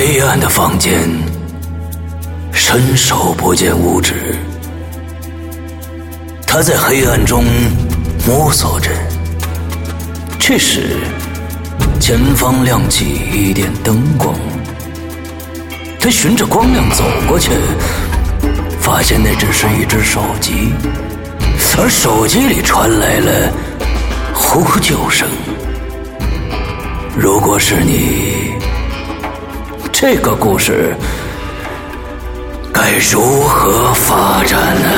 黑暗的房间，伸手不见五指。他在黑暗中摸索着。这时，前方亮起一点灯光。他循着光亮走过去，发现那只是一只手机，而手机里传来了呼救声。如果是你，这个故事该如何发展呢？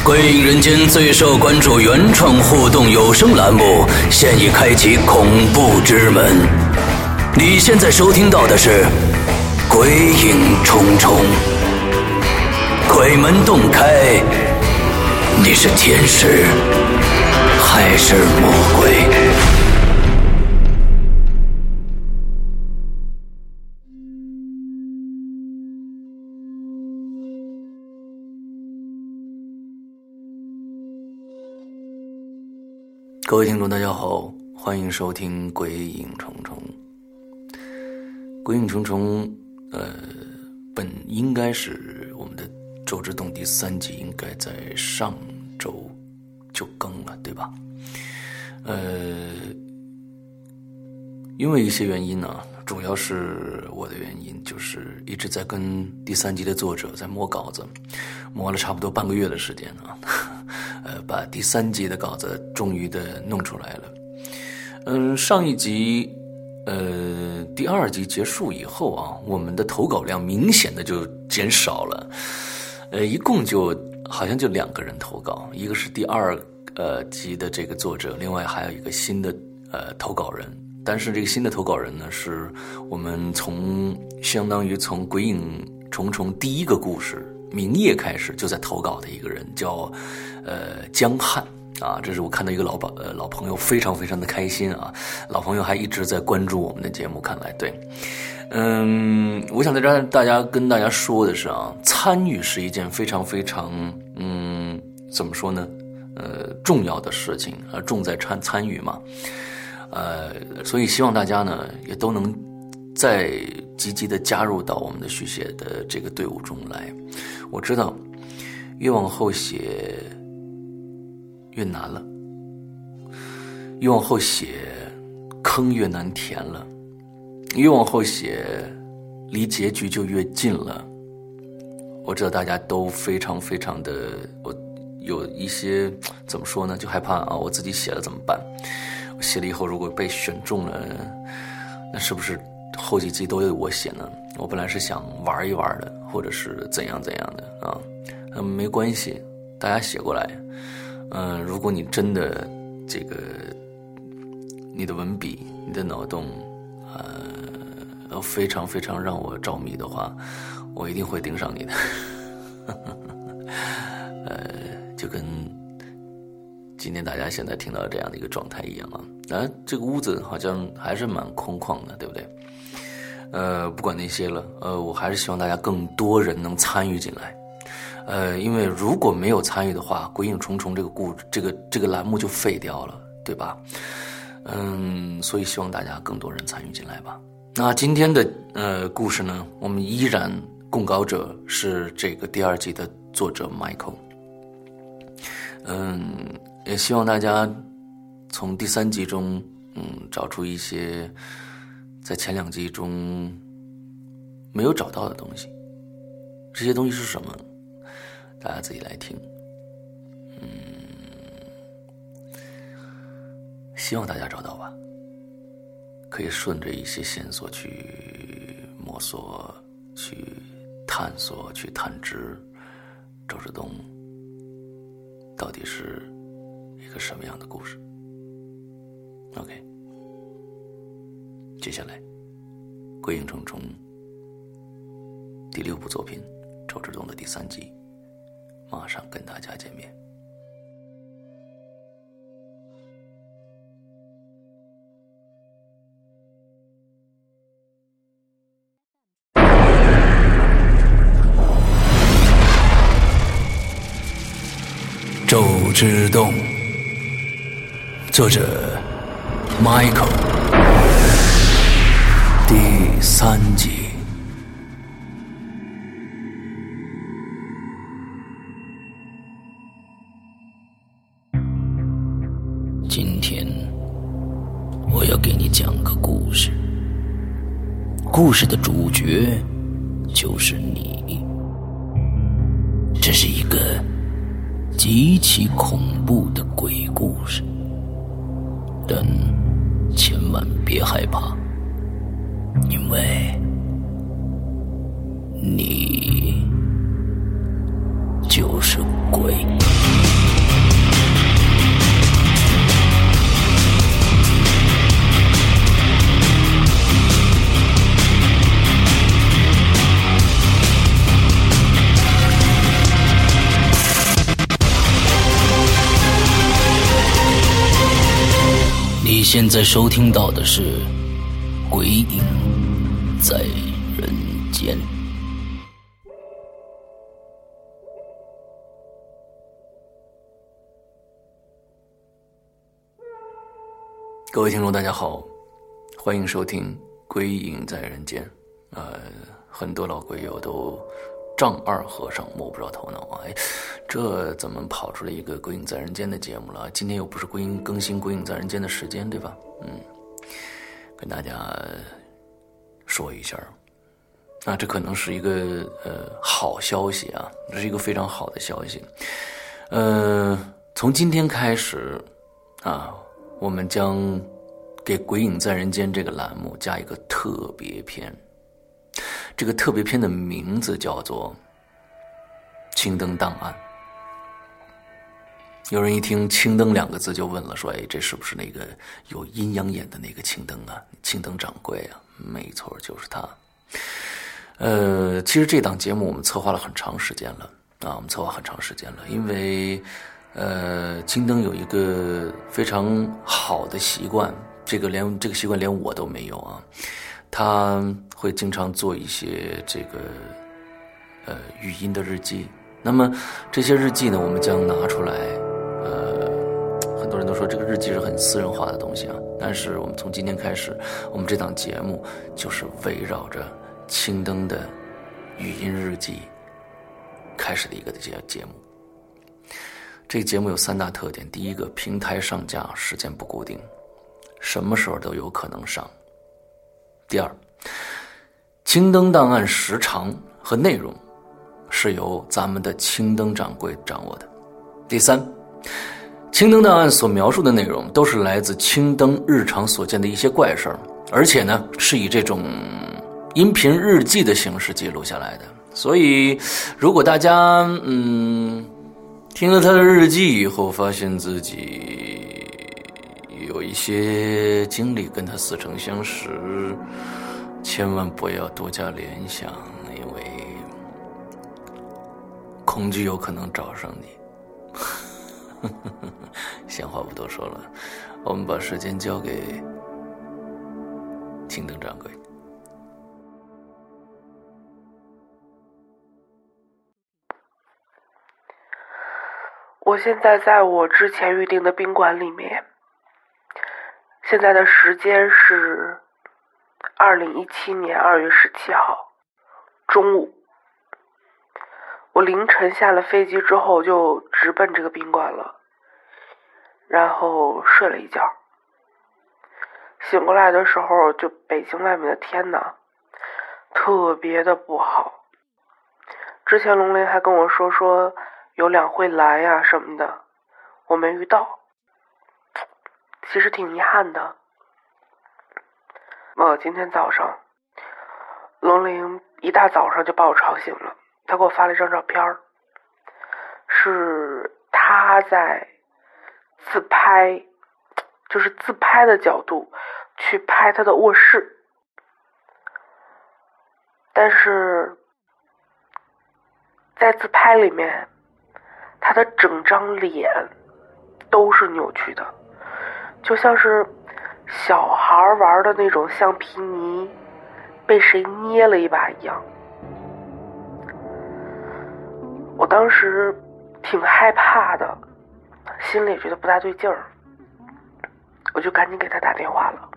《鬼影人间》最受关注原创互动有声栏目现已开启恐怖之门。你现在收听到的是《鬼影重重》，鬼门洞开，你是天使还是魔鬼？各位听众，大家好，欢迎收听《鬼影重重》。《鬼影重重》呃，本应该是我们的《周之洞》第三集，应该在上周就更了，对吧？呃，因为一些原因呢，主要是我的原因，就是一直在跟第三集的作者在磨稿子，磨了差不多半个月的时间啊。呃，把第三集的稿子终于的弄出来了。嗯，上一集，呃，第二集结束以后啊，我们的投稿量明显的就减少了。呃，一共就好像就两个人投稿，一个是第二呃集的这个作者，另外还有一个新的呃投稿人。但是这个新的投稿人呢，是我们从相当于从《鬼影重重》第一个故事。明夜开始就在投稿的一个人叫，呃江汉。啊，这是我看到一个老朋呃老朋友，非常非常的开心啊，老朋友还一直在关注我们的节目，看来对，嗯，我想在这儿大家跟大家说的是啊，参与是一件非常非常嗯怎么说呢，呃重要的事情啊，重在参参与嘛，呃，所以希望大家呢也都能。再积极的加入到我们的续写的这个队伍中来，我知道，越往后写越难了，越往后写坑越难填了，越往后写离结局就越近了。我知道大家都非常非常的，我有一些怎么说呢？就害怕啊，我自己写了怎么办？写了以后如果被选中了，那是不是？后几集都有我写呢，我本来是想玩一玩的，或者是怎样怎样的啊，嗯，没关系，大家写过来，嗯，如果你真的这个你的文笔、你的脑洞，呃，非常非常让我着迷的话，我一定会盯上你的，呃，就跟今天大家现在听到这样的一个状态一样啊，啊，这个屋子好像还是蛮空旷的，对不对？呃，不管那些了，呃，我还是希望大家更多人能参与进来，呃，因为如果没有参与的话，《鬼影重重》这个故这个这个栏目就废掉了，对吧？嗯，所以希望大家更多人参与进来吧。那今天的呃故事呢，我们依然供稿者是这个第二集的作者 Michael。嗯，也希望大家从第三集中，嗯，找出一些。在前两集中没有找到的东西，这些东西是什么？大家自己来听。嗯，希望大家找到吧，可以顺着一些线索去摸索、去探索、去探知周志东到底是一个什么样的故事。OK。接下来，《归影重重》第六部作品《周志东》的第三集，马上跟大家见面。《周之东》，作者：Michael。第三集。今天我要给你讲个故事，故事的主角就是你。这是一个极其恐怖的鬼故事，但千万别害怕，因为你就是鬼。现在收听到的是《鬼影在人间》。各位听众，大家好，欢迎收听《鬼影在人间》。呃，很多老鬼友都丈二和尚摸不着头脑啊！哎，这怎么跑出来一个《鬼影在人间》的节目了？今天又不是鬼影更新《鬼影在人间》的时间，对吧？嗯，跟大家说一下，那这可能是一个呃好消息啊，这是一个非常好的消息。呃，从今天开始啊。我们将给《鬼影在人间》这个栏目加一个特别篇，这个特别篇的名字叫做《青灯档案》。有人一听“青灯”两个字就问了，说：“哎，这是不是那个有阴阳眼的那个青灯啊？青灯掌柜啊？”没错，就是他。呃，其实这档节目我们策划了很长时间了啊，我们策划很长时间了，因为。呃，青灯有一个非常好的习惯，这个连这个习惯连我都没有啊。他会经常做一些这个呃语音的日记。那么这些日记呢，我们将拿出来。呃，很多人都说这个日记是很私人化的东西啊。但是我们从今天开始，我们这档节目就是围绕着青灯的语音日记开始的一个节节目。这个节目有三大特点：第一个，平台上架时间不固定，什么时候都有可能上；第二，青灯档案时长和内容是由咱们的青灯掌柜掌握的；第三，青灯档案所描述的内容都是来自青灯日常所见的一些怪事儿，而且呢是以这种音频日记的形式记录下来的。所以，如果大家嗯。听了他的日记以后，发现自己有一些经历跟他似曾相识，千万不要多加联想，因为恐惧有可能找上你。闲话不多说了，我们把时间交给青灯掌柜。我现在在我之前预定的宾馆里面，现在的时间是二零一七年二月十七号中午。我凌晨下了飞机之后就直奔这个宾馆了，然后睡了一觉。醒过来的时候，就北京外面的天呐，特别的不好。之前龙林还跟我说说。有两会来呀什么的，我没遇到，其实挺遗憾的。我今天早上，龙玲一大早上就把我吵醒了，他给我发了一张照片是他在自拍，就是自拍的角度去拍他的卧室，但是在自拍里面。他的整张脸都是扭曲的，就像是小孩玩的那种橡皮泥被谁捏了一把一样。我当时挺害怕的，心里觉得不大对劲儿，我就赶紧给他打电话了。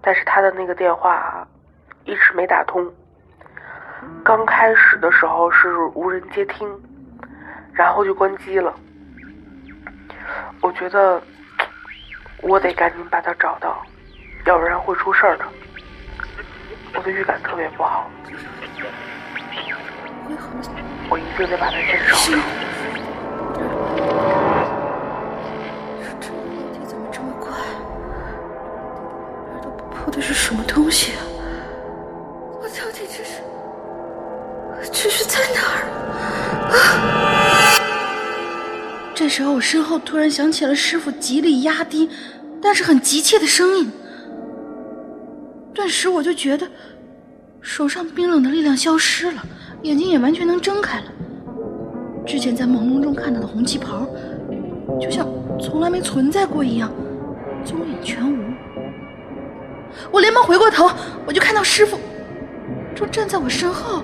但是他的那个电话一直没打通。刚开始的时候是无人接听，然后就关机了。我觉得我得赶紧把他找到，要不然会出事儿的。我的预感特别不好，我一定得把他先找着。这楼梯怎么这么快？这都不破的是什么东西啊？我到底这是这是在哪儿？啊！这时候我身后突然响起了师傅极力压低，但是很急切的声音。顿时我就觉得手上冰冷的力量消失了，眼睛也完全能睁开了。之前在朦胧中看到的红旗袍，就像从来没存在过一样，踪影全无。我连忙回过头，我就看到师傅正站在我身后，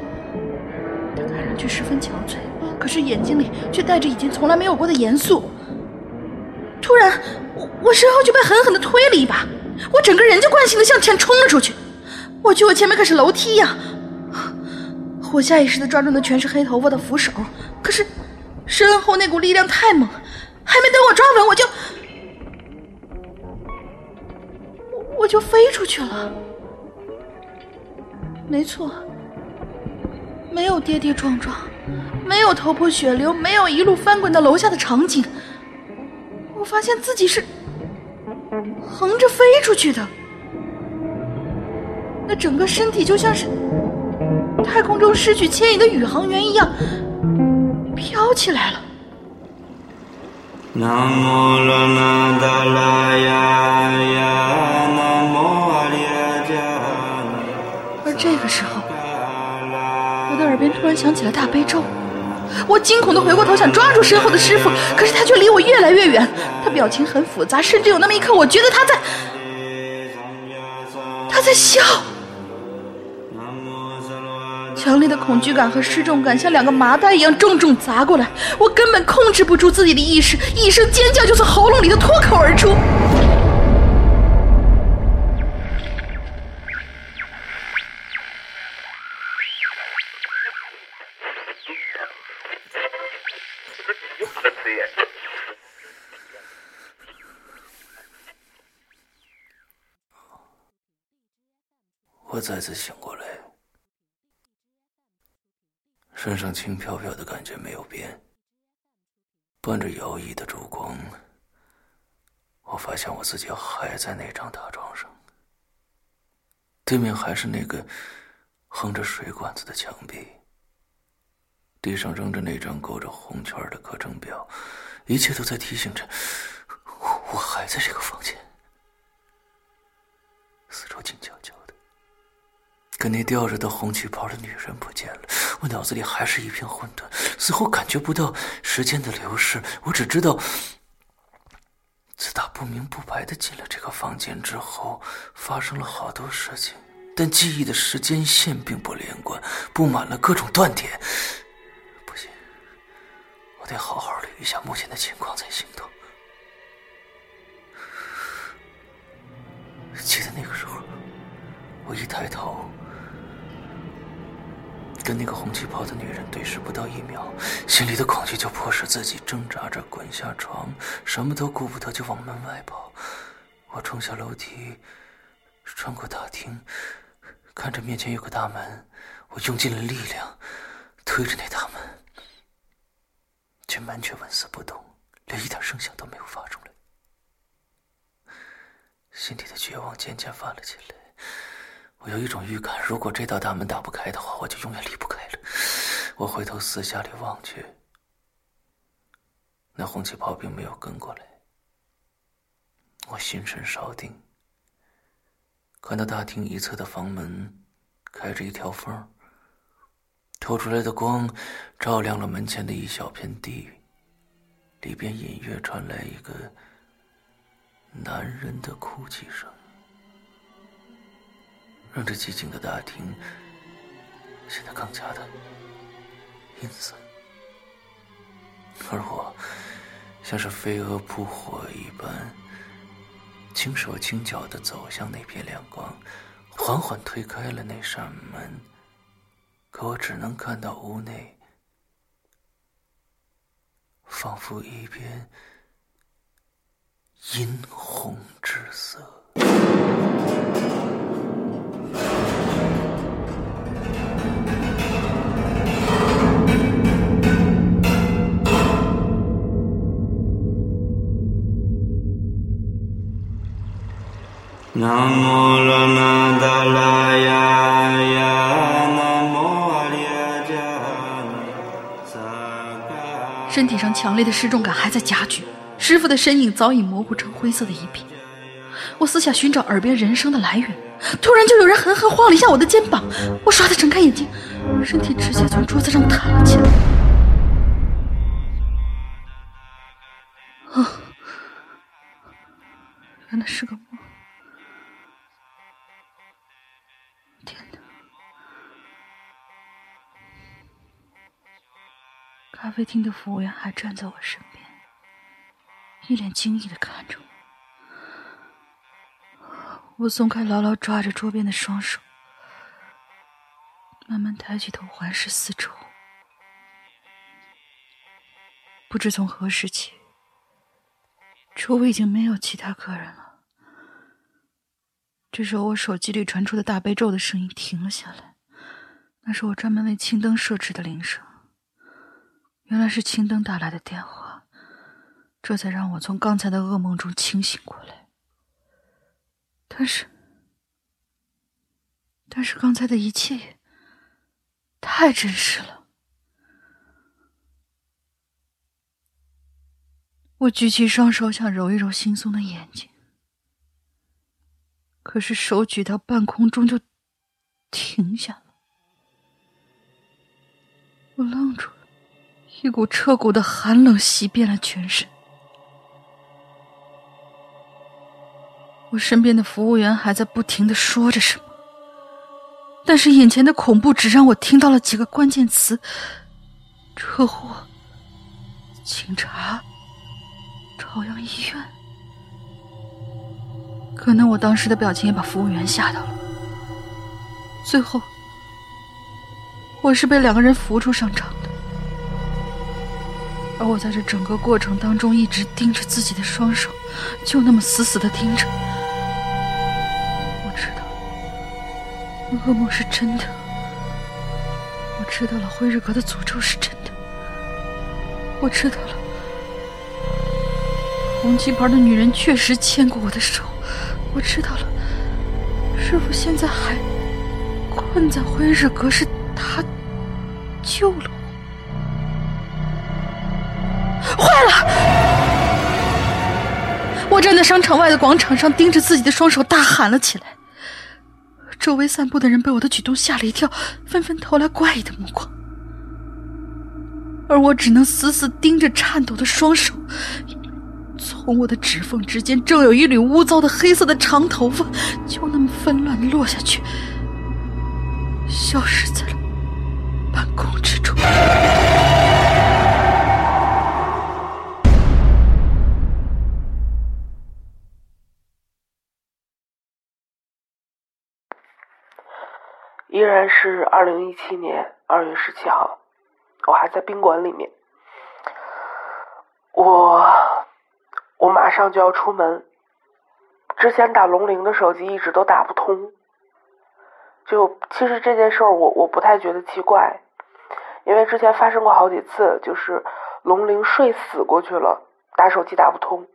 他看上去十分憔悴，可是眼睛里却带着以前从来没有过的严肃。突然，我我身后就被狠狠的推了一把。我整个人就惯性的向前冲了出去，我去，我前面可是楼梯呀！我下意识的抓住的全是黑头发的扶手，可是身后那股力量太猛，还没等我抓稳，我就我就飞出去了。没错，没有跌跌撞撞，没有头破血流，没有一路翻滚到楼下的场景，我发现自己是。横着飞出去的，那整个身体就像是太空中失去牵引的宇航员一样飘起来了。而这个时候，耳边突然响起了大悲咒。我惊恐的回过头，想抓住身后的师傅，可是他却离我越来越远。他表情很复杂，甚至有那么一刻，我觉得他在，他在笑。强烈的恐惧感和失重感像两个麻袋一样重重砸过来，我根本控制不住自己的意识，一声尖叫就从喉咙里头脱口而出。再次醒过来，身上轻飘飘的感觉没有变，伴着摇曳的烛光，我发现我自己还在那张大床上，对面还是那个横着水管子的墙壁，地上扔着那张勾着红圈的课程表，一切都在提醒着我我还在这个房间，四周静悄悄。可那吊着的红旗袍的女人不见了，我脑子里还是一片混沌，似乎感觉不到时间的流逝。我只知道，自打不明不白的进了这个房间之后，发生了好多事情，但记忆的时间线并不连贯，布满了各种断点。不行，我得好好捋一下目前的情况再行动。记得那个时候，我一抬头。跟那个红旗袍的女人对视不到一秒，心里的恐惧就迫使自己挣扎着滚下床，什么都顾不得就往门外跑。我冲下楼梯，穿过大厅，看着面前有个大门，我用尽了力量推着那大门，却门却纹丝不动，连一点声响都没有发出来。心里的绝望渐渐泛了起来。我有一种预感，如果这道大门打不开的话，我就永远离不开了。我回头四下里望去，那红旗袍并没有跟过来。我心神稍定，看到大厅一侧的房门开着一条缝，透出来的光照亮了门前的一小片地，里边隐约传来一个男人的哭泣声。让这寂静的大厅显得更加的阴森，而我像是飞蛾扑火一般，轻手轻脚的走向那片亮光，缓缓推开了那扇门。可我只能看到屋内，仿佛一片殷红之色。身体上强烈的失重感还在加剧，师傅的身影早已模糊成灰色的一片。我四下寻找耳边人声的来源，突然就有人狠狠晃了一下我的肩膀，我唰的睁开眼睛，身体直接从桌子上弹了起来。啊，原来是个梦。啡厅的服务员还站在我身边，一脸惊异的看着我。我松开牢牢抓着桌边的双手，慢慢抬起头环视四周。不知从何时起，周围已经没有其他客人了。这时候，我手机里传出的大悲咒的声音停了下来，那是我专门为青灯设置的铃声。原来是青灯打来的电话，这才让我从刚才的噩梦中清醒过来。但是，但是刚才的一切太真实了。我举起双手想揉一揉惺忪的眼睛，可是手举到半空中就停下了，我愣住。一股彻骨的寒冷袭遍了全身。我身边的服务员还在不停的说着什么，但是眼前的恐怖只让我听到了几个关键词：车祸、警察、朝阳医院。可能我当时的表情也把服务员吓到了。最后，我是被两个人扶出商场。而我在这整个过程当中一直盯着自己的双手，就那么死死的盯着。我知道，噩梦是真的。我知道了，辉日阁的诅咒是真的。我知道了，红旗袍的女人确实牵过我的手。我知道了，师傅现在还困在辉日阁，是他救了坏了！我站在商场外的广场上，盯着自己的双手，大喊了起来。周围散步的人被我的举动吓了一跳，纷纷投来怪异的目光，而我只能死死盯着颤抖的双手。从我的指缝之间，正有一缕污糟的黑色的长头发，就那么纷乱的落下去，消失在了半空之中。依然是二零一七年二月十七号，我还在宾馆里面。我我马上就要出门，之前打龙陵的手机一直都打不通。就其实这件事儿，我我不太觉得奇怪，因为之前发生过好几次，就是龙陵睡死过去了，打手机打不通，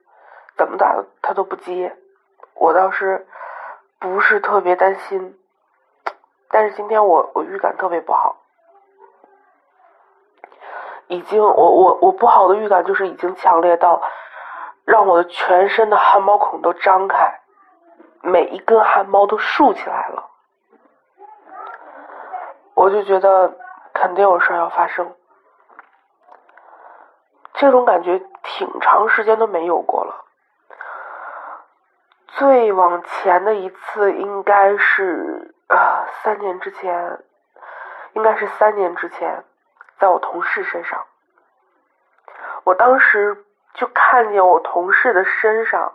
怎么打他都不接，我倒是不是特别担心。但是今天我我预感特别不好，已经我我我不好的预感就是已经强烈到让我的全身的汗毛孔都张开，每一根汗毛都竖起来了，我就觉得肯定有事要发生，这种感觉挺长时间都没有过了，最往前的一次应该是。啊，三年之前，应该是三年之前，在我同事身上，我当时就看见我同事的身上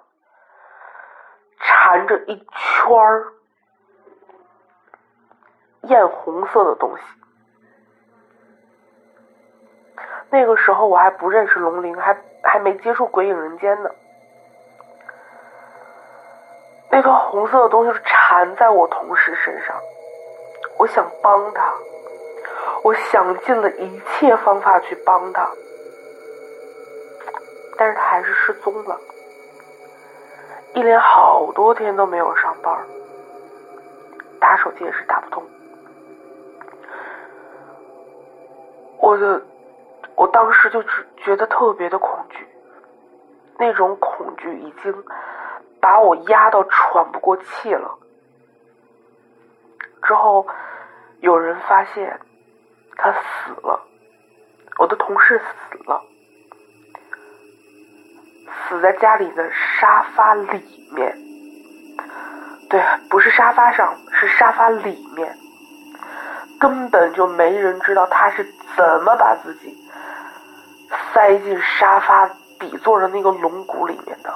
缠着一圈儿艳红色的东西。那个时候我还不认识龙鳞，还还没接触鬼影人间呢。那个红色的东西缠在我同事身上，我想帮他，我想尽了一切方法去帮他，但是他还是失踪了，一连好多天都没有上班，打手机也是打不通。我的，我当时就只觉得特别的恐惧，那种恐惧已经。把我压到喘不过气了。之后，有人发现他死了，我的同事死了，死在家里的沙发里面。对，不是沙发上，是沙发里面，根本就没人知道他是怎么把自己塞进沙发底座的那个龙骨里面的。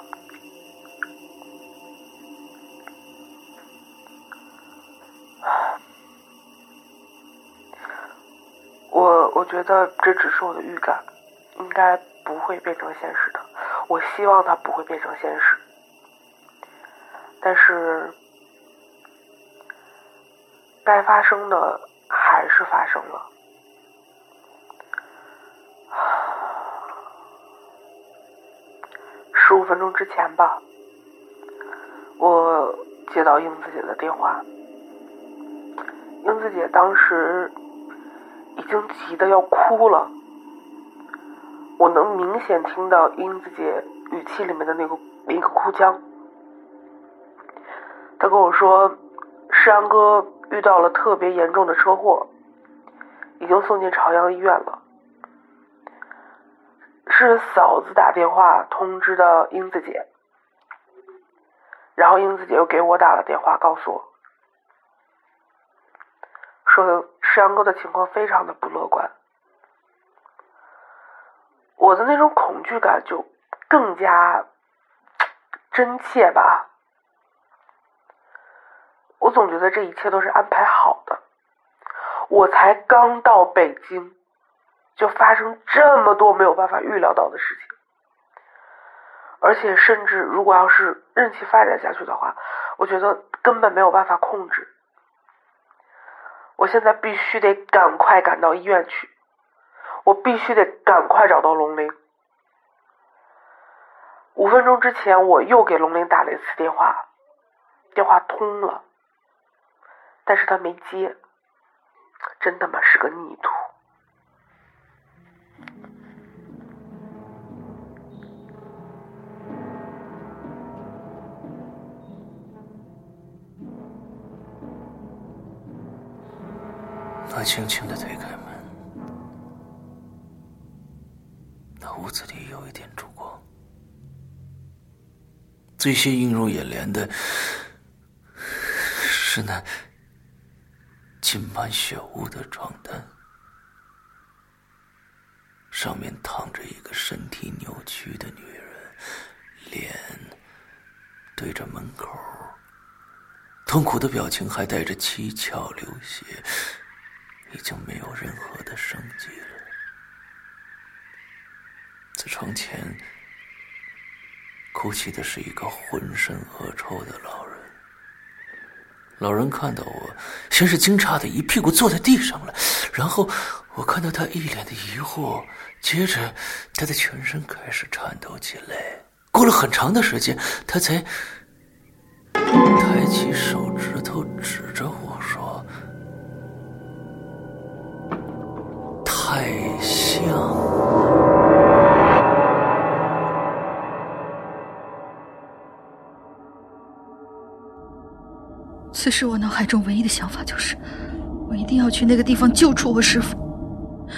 我我觉得这只是我的预感，应该不会变成现实的。我希望它不会变成现实，但是该发生的还是发生了。十五分钟之前吧，我接到英子姐的电话，英子姐当时。已经急得要哭了，我能明显听到英子姐语气里面的那个一个哭腔。她跟我说，世阳哥遇到了特别严重的车祸，已经送进朝阳医院了。是嫂子打电话通知的英子姐，然后英子姐又给我打了电话，告诉我，说。世阳哥的情况非常的不乐观，我的那种恐惧感就更加真切吧。我总觉得这一切都是安排好的。我才刚到北京，就发生这么多没有办法预料到的事情，而且甚至如果要是任其发展下去的话，我觉得根本没有办法控制。我现在必须得赶快赶到医院去，我必须得赶快找到龙鳞。五分钟之前，我又给龙鳞打了一次电话，电话通了，但是他没接，真他妈是个逆徒。他轻轻的推开门，那屋子里有一点烛光。最先映入眼帘的是那浸满血污的床单，上面躺着一个身体扭曲的女人，脸对着门口，痛苦的表情还带着七窍流血。已经没有任何的生机了。在床前哭泣的是一个浑身恶臭的老人。老人看到我，先是惊诧的一屁股坐在地上了，然后我看到他一脸的疑惑，接着他的全身开始颤抖起来。过了很长的时间，他才抬起手指头指着我。太像了。此时我脑海中唯一的想法就是，我一定要去那个地方救出我师傅。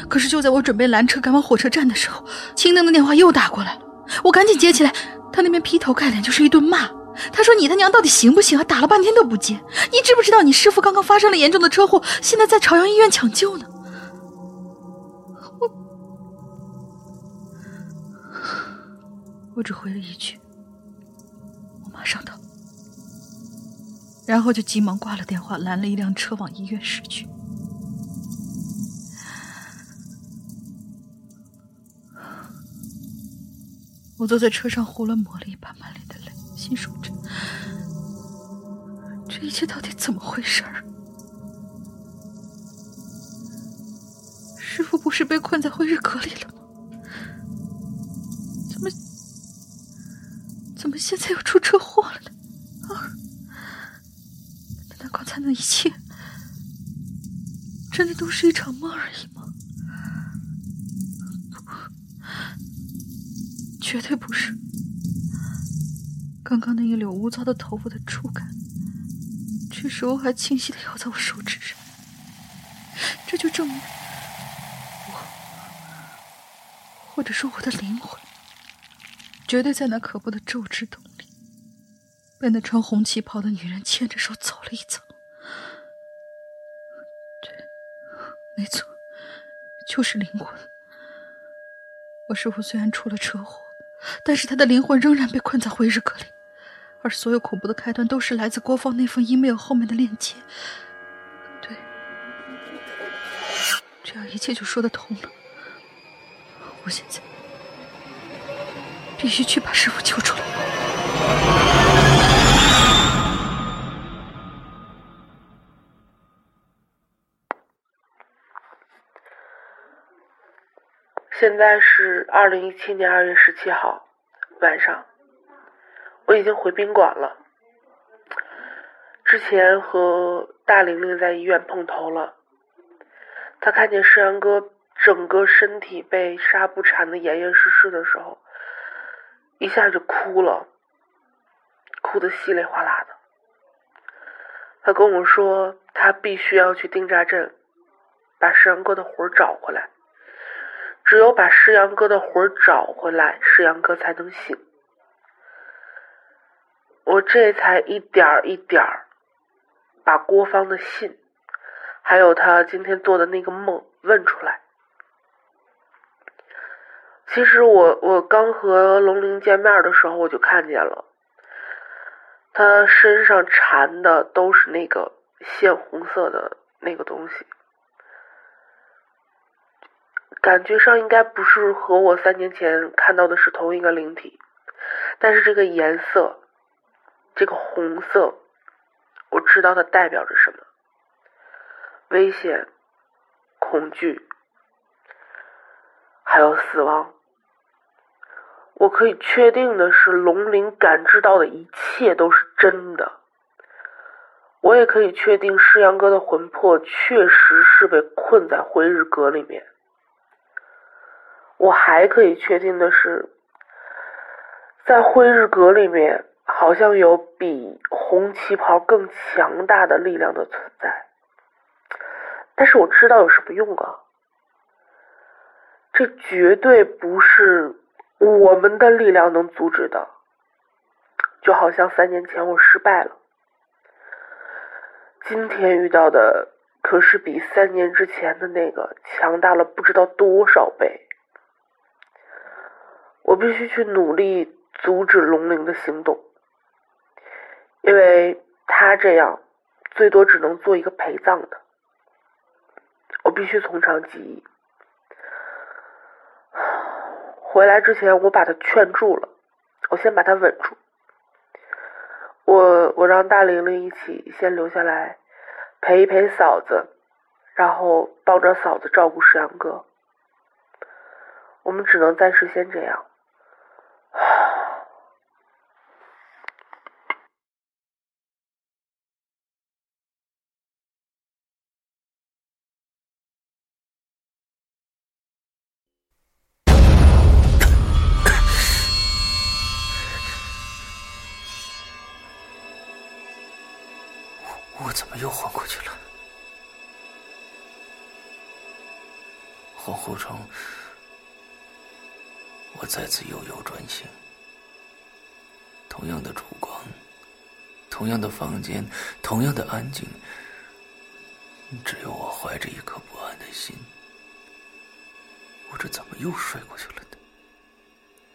可是就在我准备拦车赶往火车站的时候，青灯的电话又打过来了。我赶紧接起来，他那边劈头盖脸就是一顿骂。他说：“你他娘到底行不行啊？打了半天都不接。你知不知道你师傅刚刚发生了严重的车祸，现在在朝阳医院抢救呢？”我只回了一句：“我马上到。”然后就急忙挂了电话，拦了一辆车往医院驶去。我坐在车上胡乱抹了一把满脸的泪，心说着：这一切到底怎么回事儿？师傅不是被困在灰日阁里了吗？怎么现在又出车祸了呢？啊！难道刚才那一切真的都是一场梦而已吗？不绝对不是！刚刚那一绺污糟的头发的触感，这时候还清晰的咬在我手指上，这就证明我，或者说我的灵魂，绝对在那可怖的咒之洞里，被那穿红旗袍的女人牵着手走了一遭。对，没错，就是灵魂。我师父虽然出了车祸。但是他的灵魂仍然被困在灰日阁里，而所有恐怖的开端都是来自郭放那封 email 后面的链接。对，这样一切就说得通了。我现在必须去把师傅救出来。现在是二零一七年二月十七号晚上，我已经回宾馆了。之前和大玲玲在医院碰头了，她看见世阳哥整个身体被纱布缠得严严实实的时候，一下就哭了，哭得稀里哗啦的。他跟我说，他必须要去丁扎镇，把世阳哥的魂找回来。只有把世阳哥的魂找回来，世阳哥才能醒。我这才一点一点把郭芳的信，还有他今天做的那个梦问出来。其实我我刚和龙鳞见面的时候，我就看见了，他身上缠的都是那个鲜红色的那个东西。感觉上应该不是和我三年前看到的是同一个灵体，但是这个颜色，这个红色，我知道它代表着什么：危险、恐惧，还有死亡。我可以确定的是，龙鳞感知到的一切都是真的。我也可以确定，世阳哥的魂魄确实是被困在灰日阁里面。我还可以确定的是，在灰日阁里面，好像有比红旗袍更强大的力量的存在。但是我知道有什么用啊？这绝对不是我们的力量能阻止的。就好像三年前我失败了，今天遇到的可是比三年之前的那个强大了不知道多少倍。我必须去努力阻止龙灵的行动，因为他这样最多只能做一个陪葬的。我必须从长计议。回来之前，我把他劝住了，我先把他稳住。我我让大玲玲一起先留下来陪一陪嫂子，然后帮着嫂子照顾石阳哥。我们只能暂时先这样。房间，同样的安静，只有我怀着一颗不安的心。我这怎么又睡过去了呢？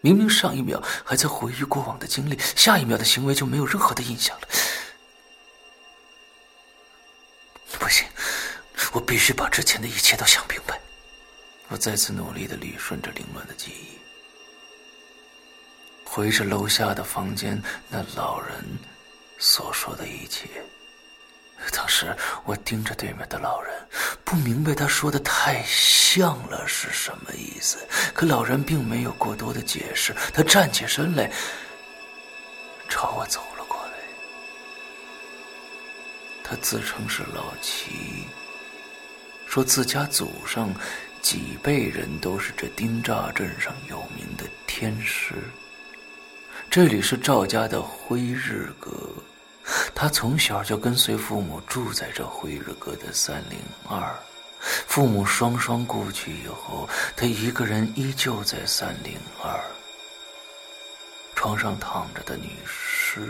明明上一秒还在回忆过往的经历，下一秒的行为就没有任何的印象了。不行，我必须把之前的一切都想明白。我再次努力的捋顺着凌乱的记忆，回着楼下的房间，那老人所说的一切。当时我盯着对面的老人，不明白他说的太像了是什么意思。可老人并没有过多的解释，他站起身来，朝我走了过来。他自称是老齐，说自家祖上几辈人都是这丁栅镇上有名的天师。这里是赵家的辉日阁。他从小就跟随父母住在这辉日阁的三零二，父母双双故去以后，他一个人依旧在三零二。床上躺着的女尸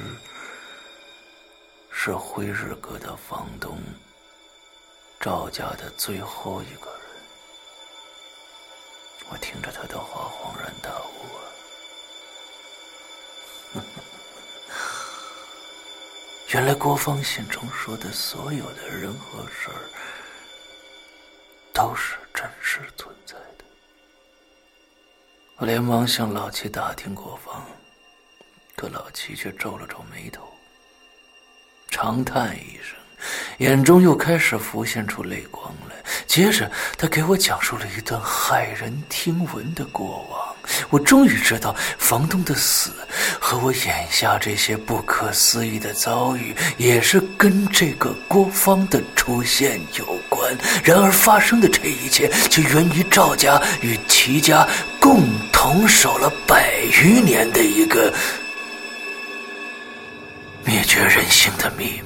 是辉日阁的房东赵家的最后一个人。我听着他的话，恍然大悟！原来郭芳信中说的所有的人和事儿，都是真实存在的。我连忙向老七打听郭芳，可老七却皱了皱眉头，长叹一声，眼中又开始浮现出泪光来。接着，他给我讲述了一段骇人听闻的过往。我终于知道，房东的死和我眼下这些不可思议的遭遇，也是跟这个郭芳的出现有关。然而，发生的这一切，却源于赵家与齐家共同守了百余年的一个灭绝人性的秘密。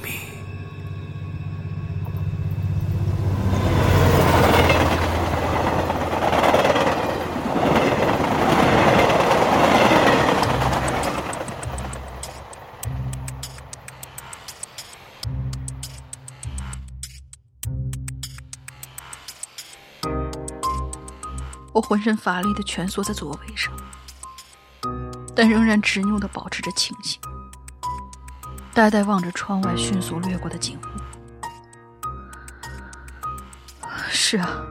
浑身乏力的蜷缩在座位上，但仍然执拗的保持着清醒，呆呆望着窗外迅速掠过的景物。是啊，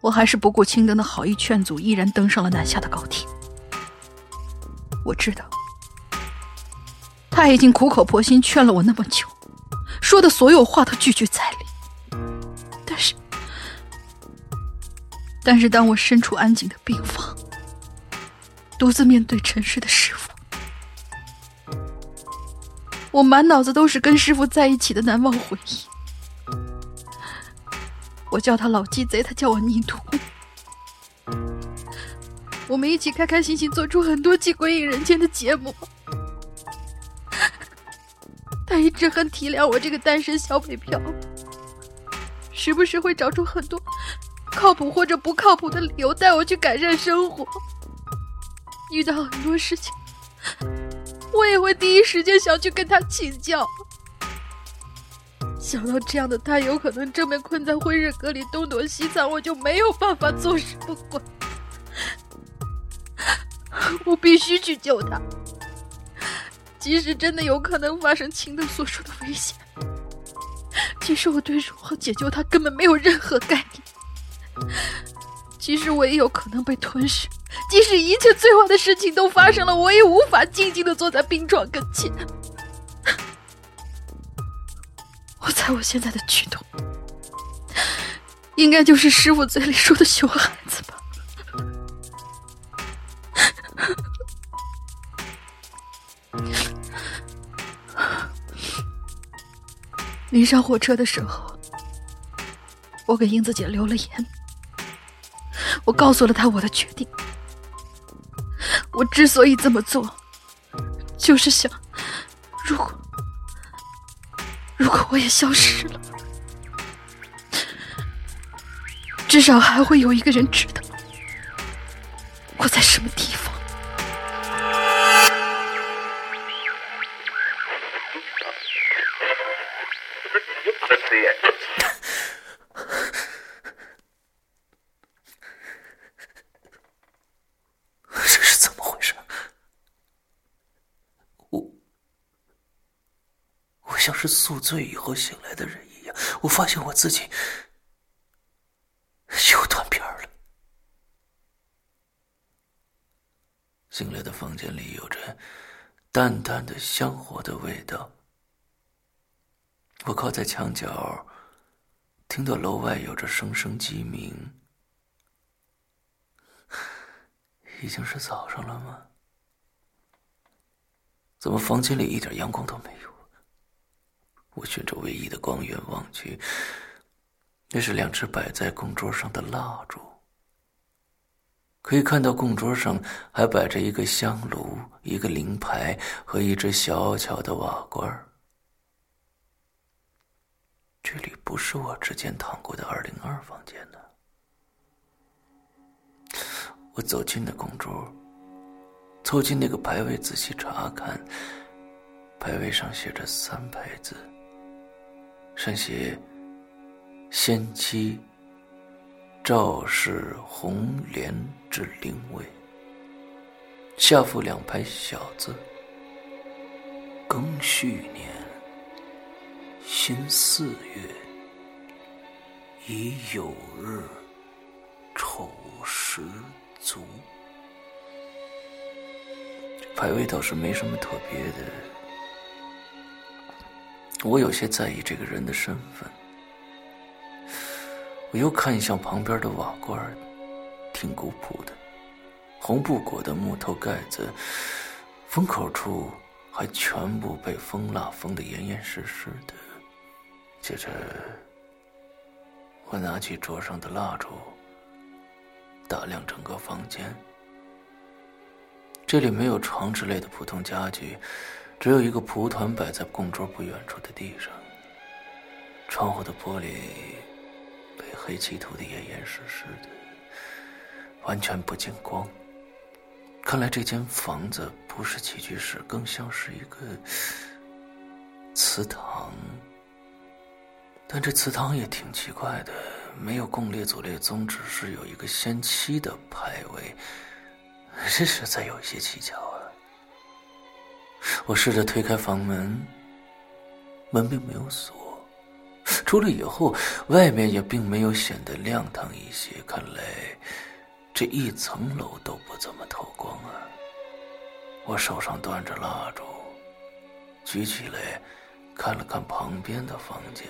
我还是不顾青灯的好意劝阻，毅然登上了南下的高铁。我知道，他已经苦口婆心劝了我那么久，说的所有话都句句在理。但是，当我身处安静的病房，独自面对沉睡的师傅，我满脑子都是跟师傅在一起的难忘回忆。我叫他老鸡贼，他叫我逆徒。我们一起开开心心做出很多既鬼影人间的节目。他一直很体谅我这个单身小北漂，时不时会找出很多。靠谱或者不靠谱的理由带我去改善生活，遇到很多事情，我也会第一时间想去跟他请教。想到这样的他有可能正被困在灰日阁里东躲西藏，我就没有办法坐视不管。我必须去救他，即使真的有可能发生秦德所说的危险，其实我对如何解救他根本没有任何概念。即使我也有可能被吞噬，即使一切最坏的事情都发生了，我也无法静静的坐在病床跟前。我猜我现在的举动，应该就是师傅嘴里说的熊孩子吧。临上火车的时候，我给英子姐留了言。我告诉了他我的决定。我之所以这么做就是想如果如果我也消失了至少还会有一个人知道我在什么地方。像是宿醉以后醒来的人一样。我发现我自己又断片了。醒来的房间里有着淡淡的香火的味道。我靠在墙角，听到楼外有着声声鸡鸣。已经是早上了吗？怎么房间里一点阳光都没有？我循着唯一的光源望去，那是两只摆在供桌上的蜡烛。可以看到供桌上还摆着一个香炉、一个灵牌和一只小巧的瓦罐。这里不是我之前躺过的二零二房间呢。我走进了供桌，凑近那个牌位仔细查看。牌位上写着三排字，上写“仙妻赵氏红莲之灵位”，下附两排小字：“庚戌年辛四月乙酉日丑时。”足，牌位倒是没什么特别的。我有些在意这个人的身份。我又看向旁边的瓦罐，挺古朴的，红布裹的木头盖子，封口处还全部被蜂蜡封得严严实实的。接着，我拿起桌上的蜡烛。打量整个房间，这里没有床之类的普通家具，只有一个蒲团摆在供桌不远处的地上。窗户的玻璃被黑漆涂得严严实实的，完全不见光。看来这间房子不是起居室，更像是一个祠堂。但这祠堂也挺奇怪的。没有供列祖列宗，只是有一个先妻的牌位，这实在有一些蹊跷！我试着推开房门，门并没有锁。出来以后，外面也并没有显得亮堂一些，看来这一层楼都不怎么透光啊！我手上端着蜡烛，举起来看了看旁边的房间。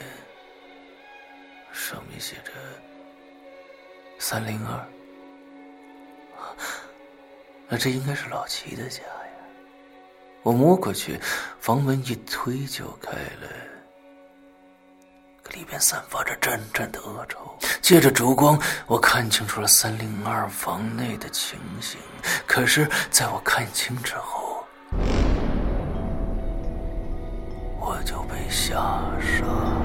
上面写着“三零二”，那这应该是老齐的家。我摸过去，房门一推就开了，里边散发着阵阵的恶臭。借着烛光，我看清楚了三零二房内的情形。可是，在我看清之后，我就被吓傻了。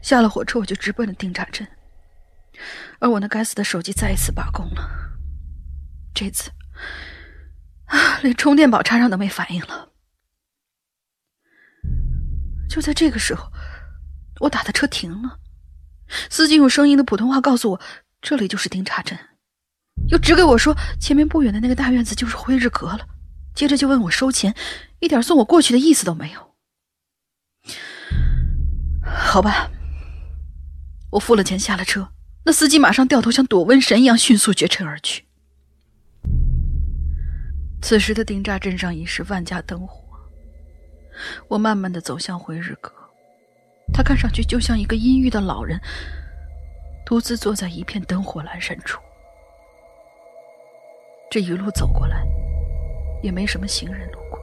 下了火车，我就直奔了定扎镇，而我那该死的手机再一次罢工了。这次啊，连充电宝插上都没反应了。就在这个时候，我打的车停了，司机用生硬的普通话告诉我，这里就是丁查镇，又指给我说前面不远的那个大院子就是辉日阁了。接着就问我收钱，一点送我过去的意思都没有。好吧。我付了钱，下了车，那司机马上掉头，像躲瘟神一样迅速绝尘而去。此时的丁扎镇上已是万家灯火。我慢慢的走向回日阁，他看上去就像一个阴郁的老人，独自坐在一片灯火阑珊处。这一路走过来，也没什么行人路过。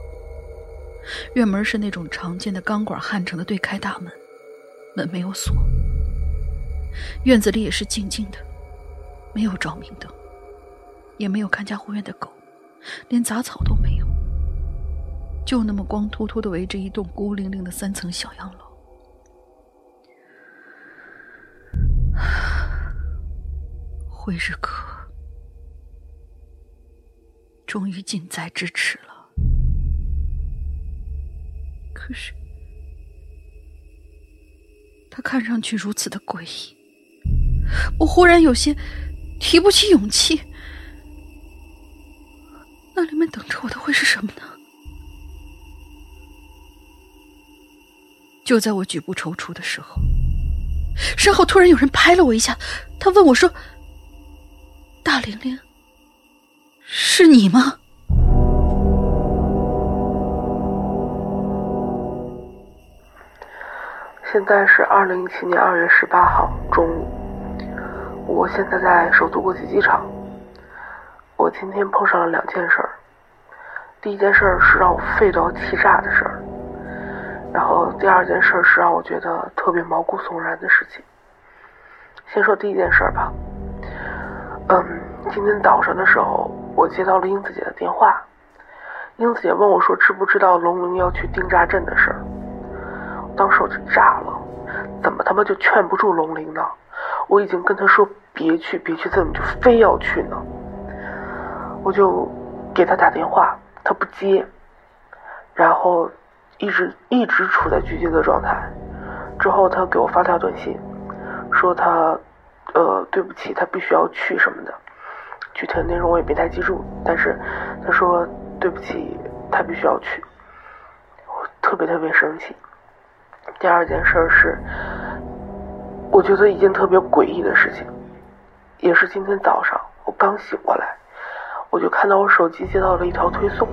院门是那种常见的钢管焊成的对开大门，门没有锁。院子里也是静静的，没有照明灯，也没有看家护院的狗，连杂草都没有，就那么光秃秃的围着一栋孤零零的三层小洋楼。辉日阁终于近在咫尺了，可是他看上去如此的诡异。我忽然有些提不起勇气，那里面等着我的会是什么呢？就在我举步踌躇的时候，身后突然有人拍了我一下，他问我说：“大玲玲，是你吗？”现在是二零一七年二月十八号中午，我现在在首都国际机场。我今天碰上了两件事儿，第一件事儿是让我肺都要气炸的事儿，然后第二件事儿是让我觉得特别毛骨悚然的事情。先说第一件事儿吧，嗯，今天早上的时候，我接到了英子姐的电话，英子姐问我说知不知道龙陵要去丁扎镇的事儿。当时我就炸了，怎么他妈就劝不住龙鳞呢？我已经跟他说别去别去，怎么就非要去呢？我就给他打电话，他不接，然后一直一直处在拒接的状态。之后他给我发条短信，说他呃对不起，他必须要去什么的，具体的内容我也没太记住，但是他说对不起，他必须要去，我特别特别生气。第二件事是，我觉得一件特别诡异的事情，也是今天早上我刚醒过来，我就看到我手机接到了一条推送，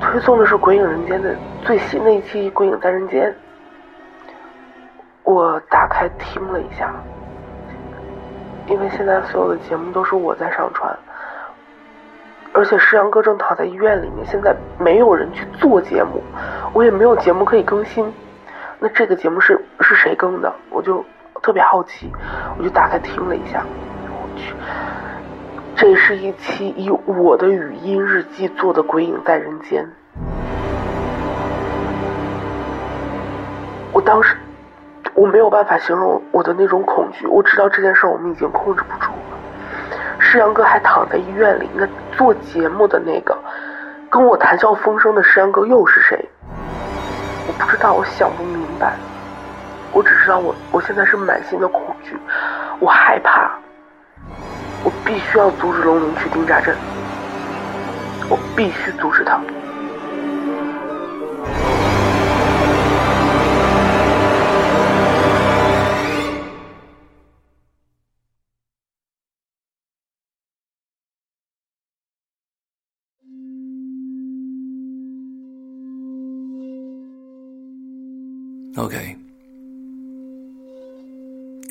推送的是《鬼影人间》的最新的一期《鬼影在人间》，我打开听了一下，因为现在所有的节目都是我在上传，而且石阳哥正躺在医院里面，现在没有人去做节目，我也没有节目可以更新。那这个节目是是谁更的？我就特别好奇，我就打开听了一下。我去，这是一期以我的语音日记做的《鬼影在人间》。我当时我没有办法形容我的那种恐惧。我知道这件事我们已经控制不住了。世阳哥还躺在医院里，那做节目的那个跟我谈笑风生的世阳哥又是谁？我不知道，我想不明白。我只知道，我我现在是满心的恐惧，我害怕，我必须要阻止龙鳞去丁家镇，我必须阻止他。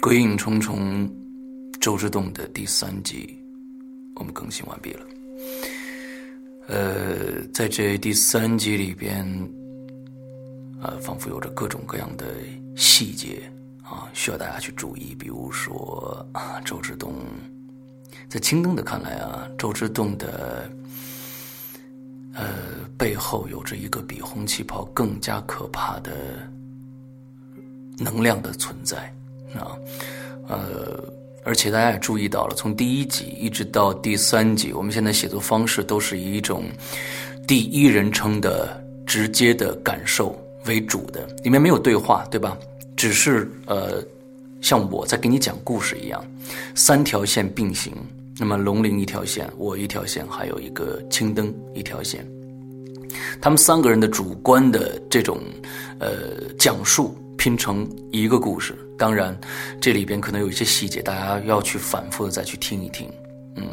鬼影重重》周之洞的第三集，我们更新完毕了。呃，在这第三集里边，啊，仿佛有着各种各样的细节啊，需要大家去注意。比如说啊，周之洞，在青灯的看来啊，周之洞的呃背后有着一个比红旗袍更加可怕的。能量的存在，啊，呃，而且大家也注意到了，从第一集一直到第三集，我们现在写作方式都是以一种第一人称的直接的感受为主的，里面没有对话，对吧？只是呃，像我在给你讲故事一样，三条线并行，那么龙鳞一条线，我一条线，还有一个青灯一条线，他们三个人的主观的这种呃讲述。拼成一个故事，当然，这里边可能有一些细节，大家要去反复的再去听一听，嗯，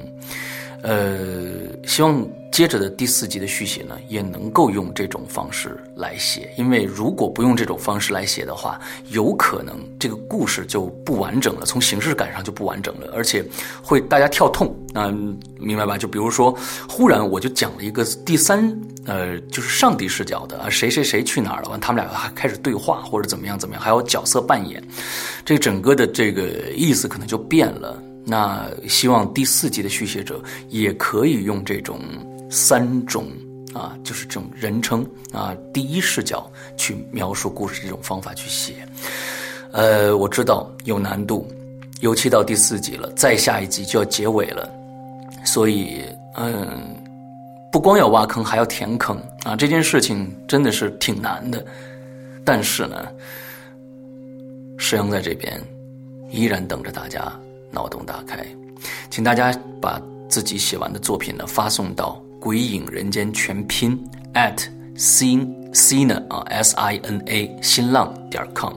呃，希望。接着的第四集的续写呢，也能够用这种方式来写，因为如果不用这种方式来写的话，有可能这个故事就不完整了，从形式感上就不完整了，而且会大家跳痛，嗯，明白吧？就比如说，忽然我就讲了一个第三，呃，就是上帝视角的啊，谁谁谁去哪儿了？完，他们俩还开始对话，或者怎么样怎么样，还有角色扮演，这整个的这个意思可能就变了。那希望第四集的续写者也可以用这种。三种啊，就是这种人称啊，第一视角去描述故事这种方法去写，呃，我知道有难度，尤其到第四集了，再下一集就要结尾了，所以嗯，不光要挖坑，还要填坑啊，这件事情真的是挺难的。但是呢，石阳在这边依然等着大家脑洞大开，请大家把自己写完的作品呢发送到。鬼影人间全拼 at sin sina 啊 s i n a 新浪点 com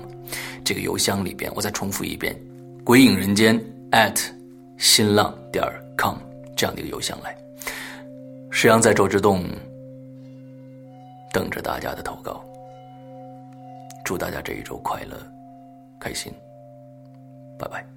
这个邮箱里边，我再重复一遍，鬼影人间 at 新浪点 com 这样的一个邮箱来。石阳在周之洞等着大家的投稿，祝大家这一周快乐、开心，拜拜。